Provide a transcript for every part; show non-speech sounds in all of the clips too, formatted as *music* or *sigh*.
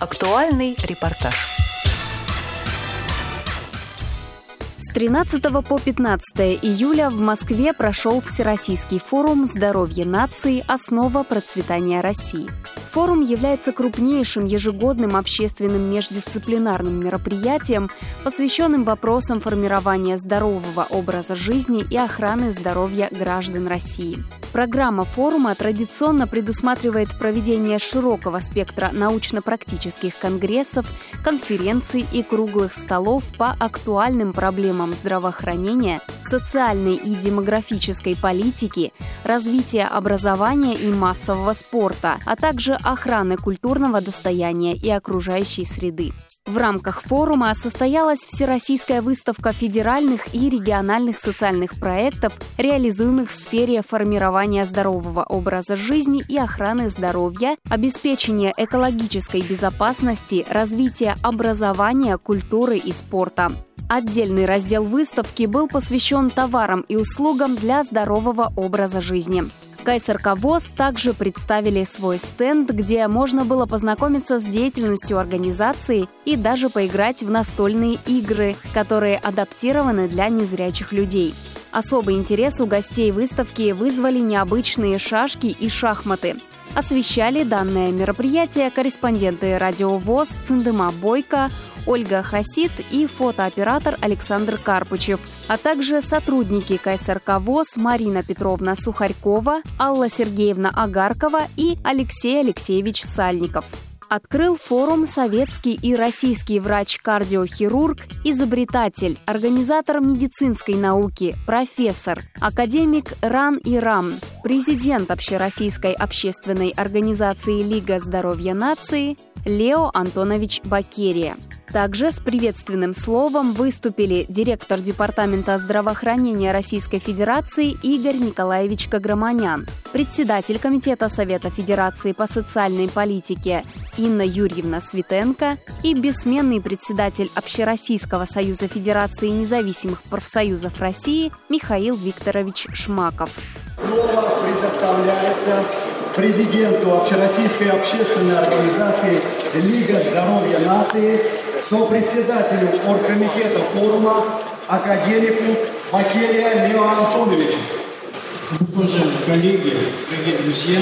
Актуальный репортаж. С 13 по 15 июля в Москве прошел Всероссийский форум «Здоровье нации. Основа процветания России». Форум является крупнейшим ежегодным общественным междисциплинарным мероприятием, посвященным вопросам формирования здорового образа жизни и охраны здоровья граждан России. Программа форума традиционно предусматривает проведение широкого спектра научно-практических конгрессов, конференций и круглых столов по актуальным проблемам здравоохранения, социальной и демографической политики, развития образования и массового спорта, а также охраны культурного достояния и окружающей среды. В рамках форума состоялась Всероссийская выставка федеральных и региональных социальных проектов, реализуемых в сфере формирования здорового образа жизни и охраны здоровья, обеспечения экологической безопасности, развития образования, культуры и спорта. Отдельный раздел выставки был посвящен товарам и услугам для здорового образа жизни. КСРК ВОЗ также представили свой стенд, где можно было познакомиться с деятельностью организации и даже поиграть в настольные игры, которые адаптированы для незрячих людей. Особый интерес у гостей выставки вызвали необычные шашки и шахматы. Освещали данное мероприятие корреспонденты радио ВОЗ Циндыма Бойко, Ольга Хасид и фотооператор Александр Карпычев, а также сотрудники КСРК ВОЗ Марина Петровна Сухарькова, Алла Сергеевна Агаркова и Алексей Алексеевич Сальников. Открыл форум «Советский и российский врач-кардиохирург, изобретатель, организатор медицинской науки, профессор, академик Ран Ирам, президент Общероссийской общественной организации Лига здоровья нации Лео Антонович Бакерия. Также с приветственным словом выступили директор Департамента здравоохранения Российской Федерации Игорь Николаевич Каграманян, председатель Комитета Совета Федерации по социальной политике Инна Юрьевна Светенко и бессменный председатель Общероссийского союза Федерации независимых профсоюзов России Михаил Викторович Шмаков. Слово предоставляется президенту Общероссийской общественной организации «Лига здоровья нации», сопредседателю оргкомитета форума, академику Макелия Лео Антоновичу. Уважаемые коллеги, дорогие друзья,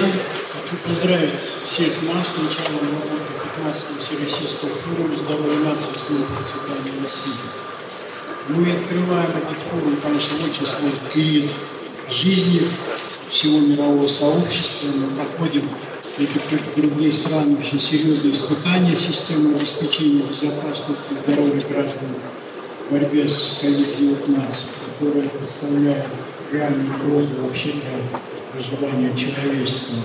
хочу поздравить всех нас с началом работы 15-го Всероссийского форума «Здоровья нации. Основы процветания России». Мы открываем этот форум, конечно, очень сложный период жизни всего мирового сообщества. Мы проходим, как и другие страны, очень серьезные испытания системы обеспечения безопасности здоровья граждан в борьбе с COVID-19, которая представляет реальную угрозу вообще для выживания человечества.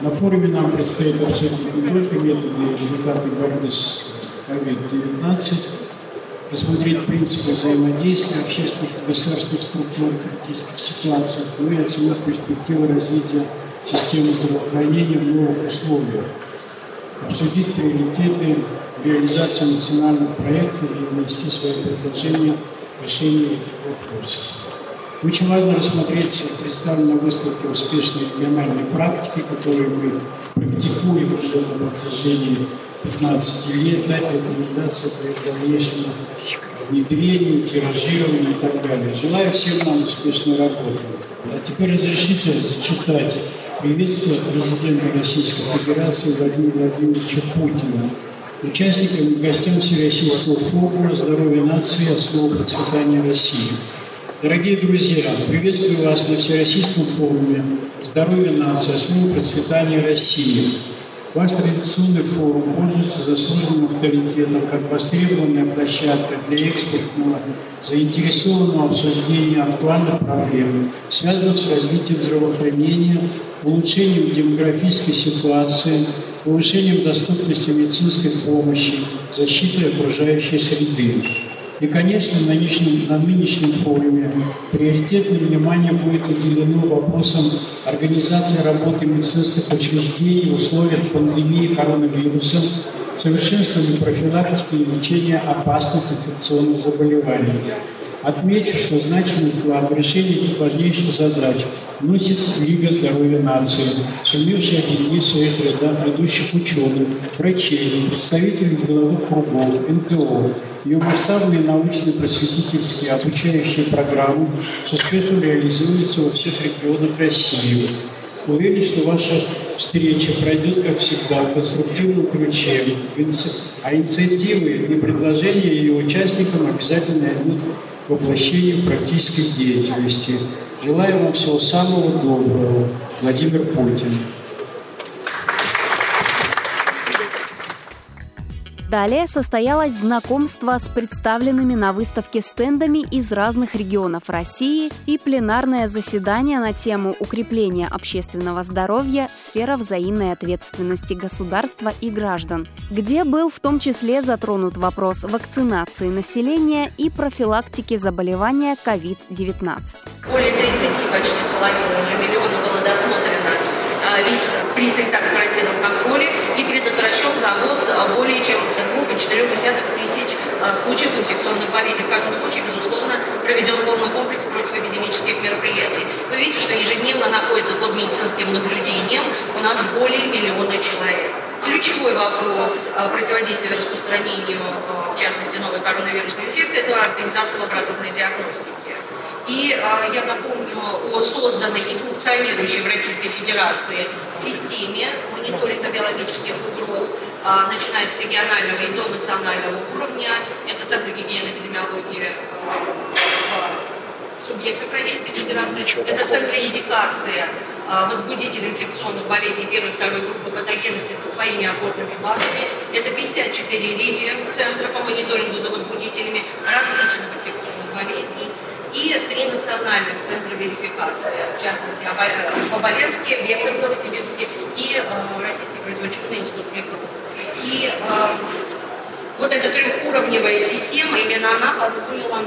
На форуме нам предстоит обсудить не только методы и результаты борьбы с COVID-19, рассмотреть принципы взаимодействия общественных и государственных структур в критических ситуациях, ну и оценить перспективы развития системы здравоохранения в новых условиях, обсудить приоритеты реализации национальных проектов и внести свои предложения в решение этих вопросов. Очень важно рассмотреть представленные на выставке успешные региональные практики, которые мы практикуем уже на протяжении 15 лет, дать рекомендации по их дальнейшему внедрению, тиражированию и так далее. Желаю всем нам успешной работы. А теперь разрешите зачитать приветствие президента Российской Федерации Владимира Владимировича Путина, участникам и гостям Всероссийского форума «Здоровье нации. Основа процветания России». Дорогие друзья, приветствую вас на Всероссийском форуме «Здоровье нации. Основа процветания России». Ваш традиционный форум пользуется заслуженным авторитетом как востребованная площадка для экспертного, заинтересованного обсуждения актуальных проблем, связанных с развитием здравоохранения, улучшением демографической ситуации, повышением доступности медицинской помощи, защитой окружающей среды. И, конечно, на нынешнем, на нынешнем форуме приоритетное внимание будет уделено вопросам организации работы медицинских учреждений в условиях пандемии коронавируса, совершенствования профилактики и лечения опасных инфекционных заболеваний. Отмечу, что значимый вклад в решение этих важнейших задач вносит Лига здоровья нации, сумевшая объединить в своих рядах ведущих ученых, врачей, представителей деловых кругов, НКО. Ее масштабные научно-просветительские обучающие программы с успехом реализуются во всех регионах России. Уверен, что ваша встреча пройдет, как всегда, в конструктивном ключе, а инициативы и предложения ее участникам обязательно идут к воплощению практической деятельности. Желаю вам всего самого доброго. Владимир Путин. Далее состоялось знакомство с представленными на выставке стендами из разных регионов России и пленарное заседание на тему укрепления общественного здоровья «Сфера взаимной ответственности государства и граждан», где был в том числе затронут вопрос вакцинации населения и профилактики заболевания COVID-19. Более 30, почти с половиной уже миллиона было досмотрено лиц при санитарно-карантинном контроле и предотвращен завоз более чем 2,4 тысяч а, случаев инфекционных болезней. В каждом случае, безусловно, проведен полный комплекс противоэпидемических мероприятий. Вы видите, что ежедневно находится под медицинским наблюдением у нас более миллиона человек. Ключевой вопрос противодействия распространению, в частности, новой коронавирусной инфекции, это организация лабораторной диагностики. И э, я напомню о созданной и функционирующей в Российской Федерации системе мониторинга биологических угроз, э, начиная с регионального и до национального уровня. Это Центр гигиены эпидемиологии э, субъектов Российской Федерации. Это Центр индикации возбудителей инфекционных болезней первой и второй группы патогенности со своими опорными базами. Это 54 референс-центра по мониторингу за возбудителями различных инфекционных болезней и три национальных центра верификации, в частности, в Оболенске, Вектор в Новосибирске и э, Российский противочумный институт ВИКО. И э, вот эта трехуровневая система, именно она позволила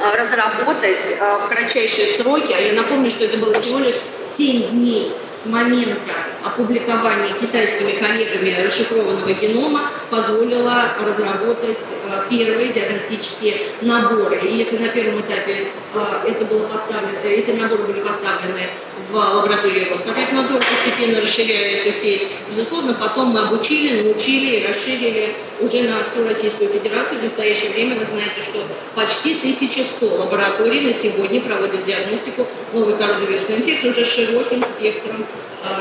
э, разработать э, в кратчайшие сроки, а я напомню, что это было всего лишь 7 дней с момента опубликования китайскими коллегами расшифрованного генома позволила разработать э, первые диагностические наборы. И если на первом этапе э, это было поставлено, эти наборы были поставлены в лаборатории Роскомнадзора, постепенно расширяя эту сеть, безусловно, потом мы обучили, научили и расширили уже на всю Российскую Федерацию. В настоящее время вы знаете, что почти 1100 лабораторий на сегодня проводят диагностику новой коронавирусной инфекции уже широким спектром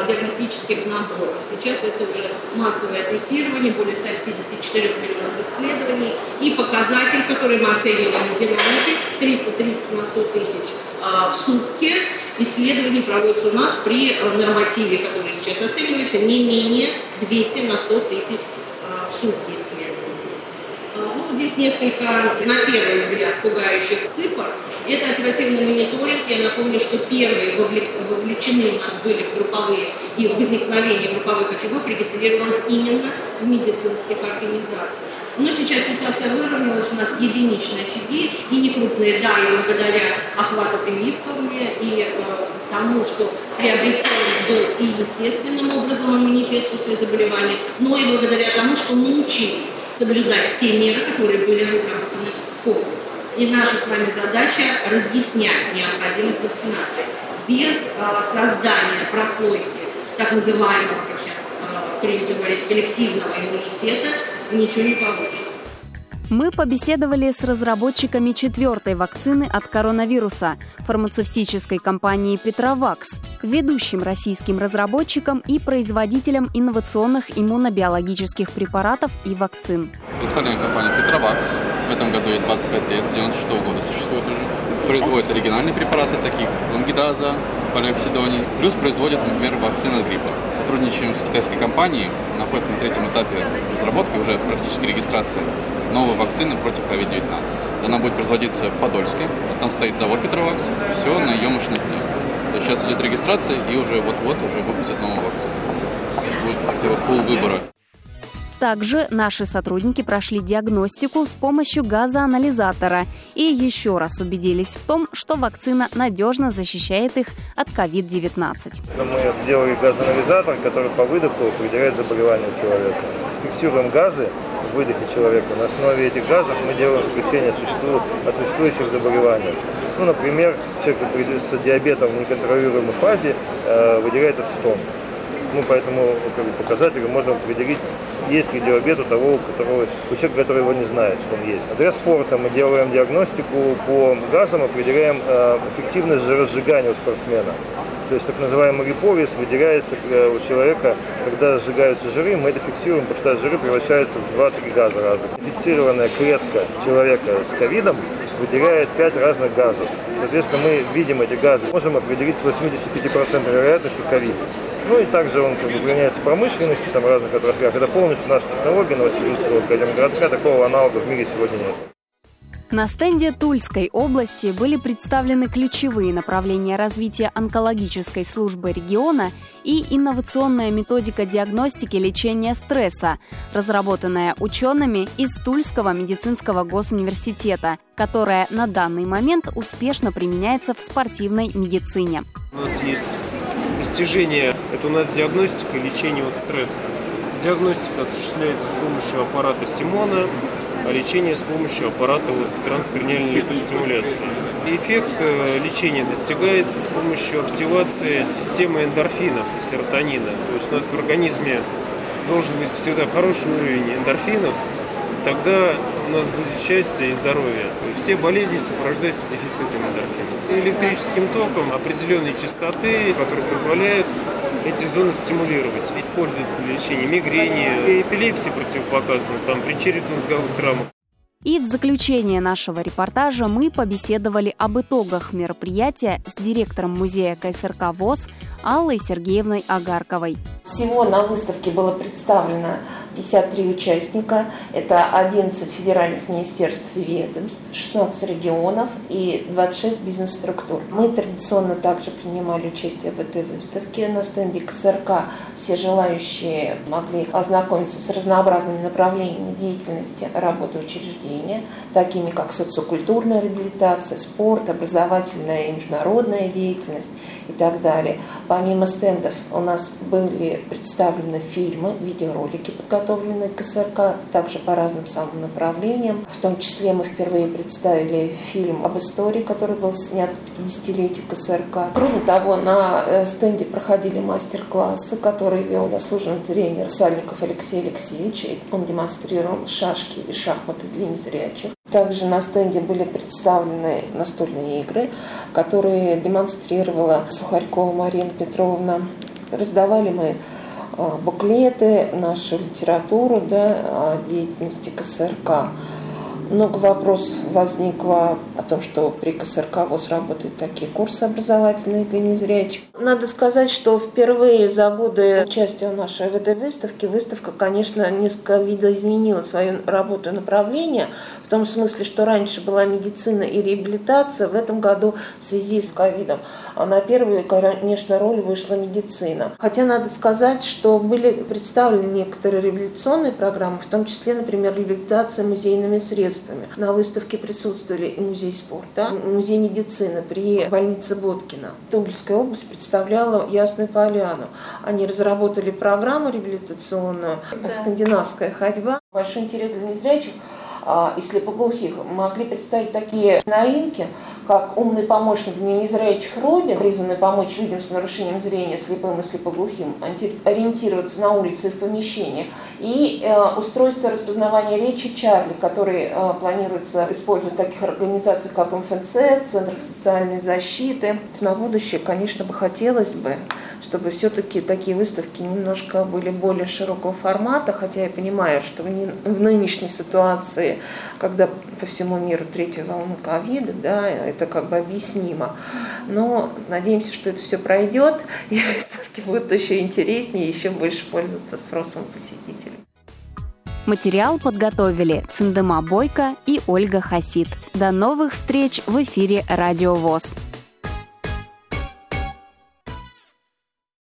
диагностических наборов. Сейчас это уже массовое тестирование, более 154 миллионов исследований. И показатель, который мы оцениваем в динамике, 330 на 100 тысяч э, в сутки. Исследования проводятся у нас при э, нормативе, который сейчас оценивается, не менее 200 на 100 тысяч в сутки исследований. Ну, здесь несколько, на первый взгляд, пугающих цифр. Оперативный мониторинг. Я напомню, что первые вовлечены у нас были в групповые и возникновение групповых очагов регистрировалось именно в медицинских организациях. Но сейчас ситуация выровнялась, у нас единичные очаги, и не крупные, да, и благодаря охвату прививками и э, тому, что приобретен был и естественным образом иммунитет после заболевания, но и благодаря тому, что научились соблюдать те меры, которые были разработаны. И наша с вами задача разъяснять необходимость вакцинации. Без а, создания прослойки так называемого, как сейчас а, принято говорить, коллективного иммунитета ничего не получится. Мы побеседовали с разработчиками четвертой вакцины от коронавируса фармацевтической компании «Петровакс», ведущим российским разработчиком и производителем инновационных иммунобиологических препаратов и вакцин. Представляем компанию «Петровакс». В этом году ей 25 лет, с 96 года существует уже. Производит оригинальные препараты, такие как лангидаза, полиоксидоний. Плюс производит, например, вакцины от гриппа. Сотрудничаем с китайской компанией, находится на третьем этапе разработки, уже практически регистрации новой вакцины против COVID-19. Она будет производиться в Подольске, там стоит завод Петровакс, все на ее мощности. То есть сейчас идет регистрация и уже вот-вот уже выпустят новую вакцину. То есть будет пул выбора. Также наши сотрудники прошли диагностику с помощью газоанализатора и еще раз убедились в том, что вакцина надежно защищает их от COVID-19. Мы сделали газоанализатор, который по выдоху определяет заболевание человека. Фиксируем газы в выдохе человека. На основе этих газов мы делаем заключение от существующих заболеваний. Ну, например, человек с диабетом в неконтролируемой фазе э, выделяет стон. Мы по этому как бы, показателю можем определить, есть ли диабет у того, у которого, у человека, который его не знает, что он есть. Для спорта мы делаем диагностику по газам, определяем э, эффективность жиросжигания у спортсмена. То есть так называемый липолиз выделяется у человека, когда сжигаются жиры, мы это фиксируем, потому что жиры превращаются в 2-3 газа разных. Инфицированная клетка человека с ковидом выделяет 5 разных газов. Соответственно, мы видим эти газы, можем определить с 85% вероятностью ковид. Ну и также он как бы, применяется в промышленности, там, в разных отраслях. Это полностью наша технология Новосибирского академгородка. Такого аналога в мире сегодня нет. На стенде Тульской области были представлены ключевые направления развития онкологической службы региона и инновационная методика диагностики лечения стресса, разработанная учеными из Тульского медицинского госуниверситета, которая на данный момент успешно применяется в спортивной медицине. У нас есть достижение, это у нас диагностика и лечение от стресса. Диагностика осуществляется с помощью аппарата Симона, а лечение с помощью аппарата транскраниальной липостимуляции. Эффект э, лечения достигается с помощью активации системы эндорфинов, серотонина. То есть у нас в организме должен быть всегда хороший уровень эндорфинов, тогда у нас будет счастье и здоровье. Все болезни сопровождаются дефицитом эндорфинов. Электрическим током определенной частоты, которые позволяют эти зоны стимулировать. Используется для лечения мигрени, эпилепсии противопоказано, там при черепно-мозговых травмах. И в заключение нашего репортажа мы побеседовали об итогах мероприятия с директором музея КСРК ВОЗ Аллой Сергеевной Агарковой. Всего на выставке было представлено 53 участника. Это 11 федеральных министерств и ведомств, 16 регионов и 26 бизнес-структур. Мы традиционно также принимали участие в этой выставке. На стенде КСРК все желающие могли ознакомиться с разнообразными направлениями деятельности работы учреждения, такими как социокультурная реабилитация, спорт, образовательная и международная деятельность и так далее. Помимо стендов у нас были представлены фильмы, видеоролики, подготовленные к СРК, также по разным самым направлениям. В том числе мы впервые представили фильм об истории, который был снят к 50-летию КСРК. Кроме того, на э, стенде проходили мастер-классы, которые вел заслуженный тренер Сальников Алексей Алексеевич. Он демонстрировал шашки и шахматы для незрячих. Также на стенде были представлены настольные игры, которые демонстрировала Сухарькова Марина Петровна. Раздавали мы буклеты, нашу литературу да, о деятельности КСРК. Много вопросов возникло о том, что при КСРК ВОЗ работают такие курсы образовательные для незрячих. Надо сказать, что впервые за годы участия в нашей выставке выставка, конечно, несколько видоизменила свою работу и направление, в том смысле, что раньше была медицина и реабилитация, в этом году в связи с ковидом. А на первую, конечно, роль вышла медицина. Хотя надо сказать, что были представлены некоторые реабилитационные программы, в том числе, например, реабилитация музейными средствами артистами. На выставке присутствовали и музей спорта, музей медицины при больнице Боткина. Тульская область представляла Ясную Поляну. Они разработали программу реабилитационную да. «Скандинавская ходьба». Большой интерес для незрячих а, и слепоглухих могли представить такие новинки, как умный помощник для незрячих Робин, призванный помочь людям с нарушением зрения, слепым и слепоглухим, ориентироваться на улице и в помещении, и э, устройство распознавания речи Чарли, который э, планируется использовать в таких организациях, как МФЦ, Центр социальной защиты. На будущее, конечно, бы хотелось бы, чтобы все-таки такие выставки немножко были более широкого формата, хотя я понимаю, что в нынешней ситуации, когда по всему миру третья волна ковида, да, это как бы объяснимо. Но надеемся, что это все пройдет, *laughs* и выставки будут еще интереснее, еще больше пользоваться спросом посетителей. Материал подготовили Циндема Бойко и Ольга Хасид. До новых встреч в эфире «Радио ВОЗ».